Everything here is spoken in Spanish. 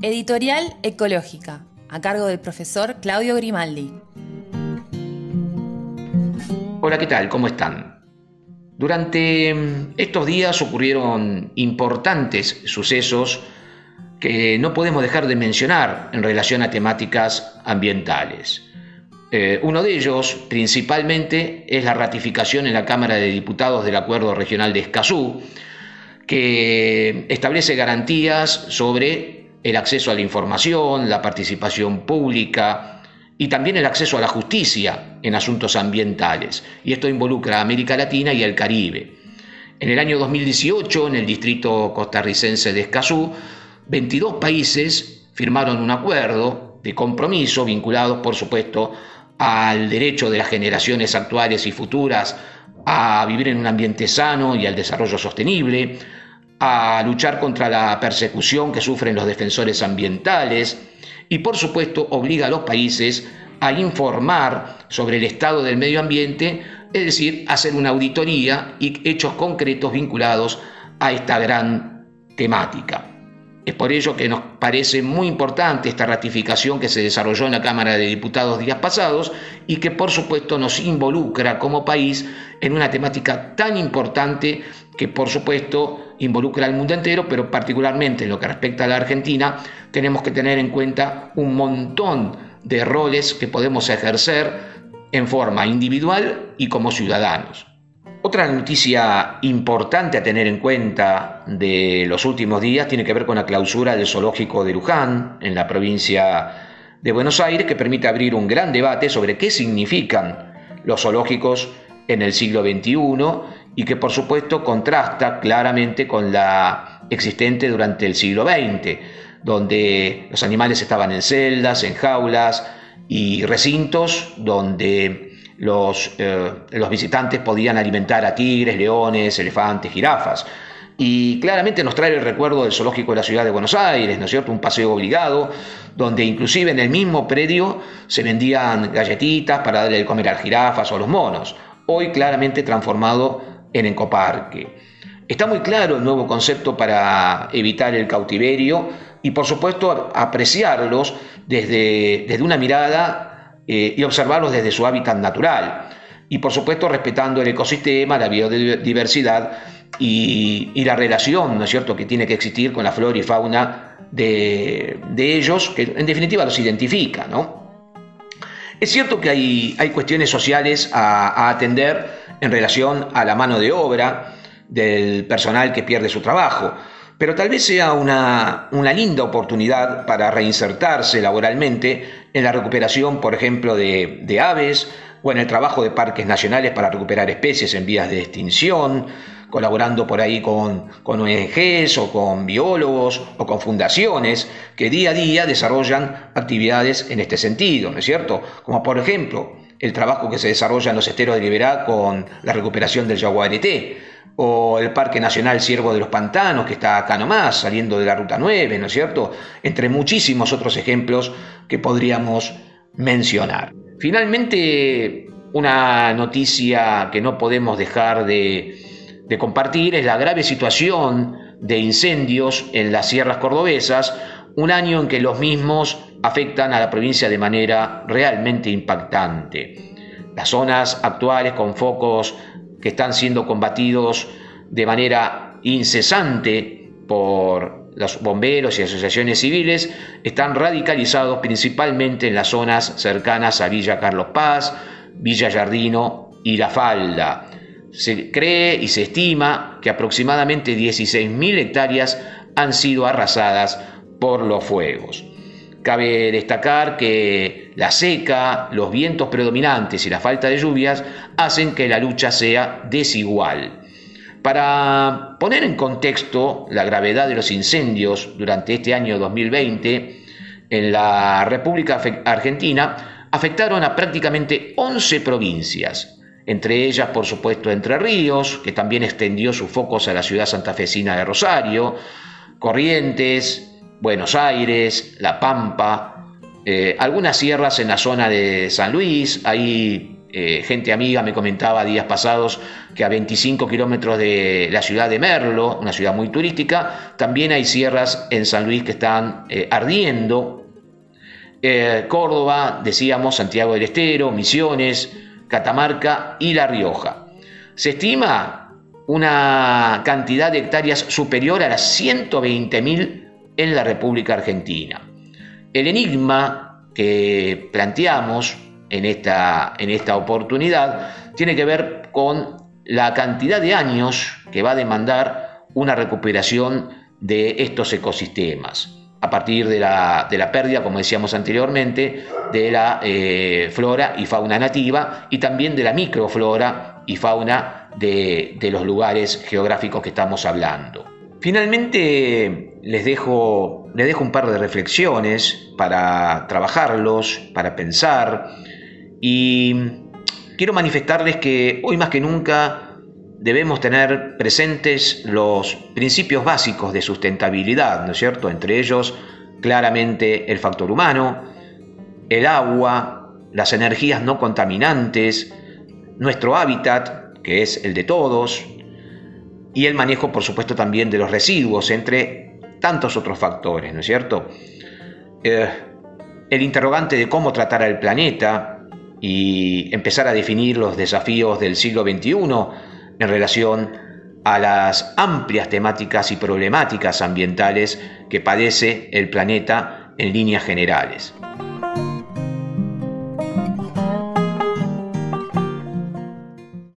Editorial Ecológica, a cargo del profesor Claudio Grimaldi. Hola, ¿qué tal? ¿Cómo están? Durante mm, estos días ocurrieron importantes sucesos que no podemos dejar de mencionar en relación a temáticas ambientales. Eh, uno de ellos, principalmente, es la ratificación en la Cámara de Diputados del Acuerdo Regional de Escazú, que establece garantías sobre el acceso a la información, la participación pública y también el acceso a la justicia en asuntos ambientales. Y esto involucra a América Latina y el Caribe. En el año 2018, en el distrito costarricense de Escazú, 22 países firmaron un acuerdo de compromiso vinculados, por supuesto, al derecho de las generaciones actuales y futuras a vivir en un ambiente sano y al desarrollo sostenible, a luchar contra la persecución que sufren los defensores ambientales y por supuesto obliga a los países a informar sobre el estado del medio ambiente, es decir, hacer una auditoría y hechos concretos vinculados a esta gran temática. Es por ello que nos parece muy importante esta ratificación que se desarrolló en la Cámara de Diputados días pasados y que por supuesto nos involucra como país en una temática tan importante que por supuesto involucra al mundo entero, pero particularmente en lo que respecta a la Argentina, tenemos que tener en cuenta un montón de roles que podemos ejercer en forma individual y como ciudadanos. Otra noticia importante a tener en cuenta de los últimos días tiene que ver con la clausura del zoológico de Luján en la provincia de Buenos Aires, que permite abrir un gran debate sobre qué significan los zoológicos en el siglo XXI y que por supuesto contrasta claramente con la existente durante el siglo XX, donde los animales estaban en celdas, en jaulas y recintos donde los, eh, los visitantes podían alimentar a tigres, leones, elefantes, jirafas. Y claramente nos trae el recuerdo del zoológico de la ciudad de Buenos Aires, ¿no es cierto? Un paseo obligado, donde inclusive en el mismo predio se vendían galletitas para darle de comer a las jirafas o a los monos. Hoy claramente transformado en ecoparque. Está muy claro el nuevo concepto para evitar el cautiverio y por supuesto apreciarlos desde, desde una mirada eh, y observarlos desde su hábitat natural. Y por supuesto respetando el ecosistema, la biodiversidad y, la relación, ¿no es cierto?, que tiene que existir con la flora y fauna de, ellos, que en definitiva los identifica, ¿no? Es cierto que hay, hay cuestiones sociales a, atender en relación a la mano de obra del personal que pierde su trabajo, pero tal vez sea una, una linda oportunidad para reinsertarse laboralmente en la recuperación, por ejemplo, de, aves o en el trabajo de parques nacionales para recuperar especies en vías de extinción, colaborando por ahí con, ONGs o con biólogos o con fundaciones que día a día desarrollan actividades en este sentido, ¿no es cierto? Como por ejemplo el trabajo que se desarrolla en los esteros de Liberá con la recuperación del yaguareté, o el Parque Nacional Ciervo de los Pantanos, que está acá nomás, saliendo de la Ruta 9, ¿no es cierto? Entre muchísimos otros ejemplos que podríamos mencionar. Finalmente, una noticia que no podemos dejar de, de compartir es la grave situación de incendios en las sierras cordobesas, un año en que los mismos afectan a la provincia de manera realmente impactante. Las zonas actuales con focos que están siendo combatidos de manera incesante por los bomberos y asociaciones civiles, están radicalizados principalmente en las zonas cercanas a Villa Carlos Paz, Villa Jardino y La Falda. Se cree y se estima que aproximadamente 16.000 hectáreas han sido arrasadas por los fuegos. Cabe destacar que la seca, los vientos predominantes y la falta de lluvias hacen que la lucha sea desigual. Para poner en contexto la gravedad de los incendios durante este año 2020, en la República Argentina afectaron a prácticamente 11 provincias, entre ellas, por supuesto, Entre Ríos, que también extendió sus focos a la ciudad santafesina de Rosario, Corrientes, Buenos Aires, La Pampa, eh, algunas sierras en la zona de San Luis, ahí Eh, gente amiga me comentaba días pasados que a 25 kilómetros de la ciudad de Merlo, una ciudad muy turística, también hay sierras en San Luis que están eh, ardiendo. Córdoba, decíamos, Santiago del Estero, Misiones, Catamarca y La Rioja. Se estima una cantidad de hectáreas superior a las 120.000 en la República Argentina. El enigma que planteamos en esta, en esta oportunidad tiene que ver con la cantidad de años que va a demandar una recuperación de estos ecosistemas a partir de la, pérdida, como decíamos anteriormente, de la eh, flora y fauna nativa y también de la microflora y fauna de, de los lugares geográficos que estamos hablando. Finalmente les dejo, les dejo un par de reflexiones para trabajarlos, para pensar y quiero manifestarles que hoy más que nunca debemos tener presentes los principios básicos de sustentabilidad, ¿no es cierto? Entre ellos, claramente, el factor humano, el agua, las energías no contaminantes, nuestro hábitat, que es el de todos, y el manejo, por supuesto, también de los residuos, entre tantos otros factores, ¿no es cierto? Eh, el interrogante de cómo tratar al planeta, y empezar a definir los desafíos del siglo XXI en relación a las amplias temáticas y problemáticas ambientales que padece el planeta en líneas generales.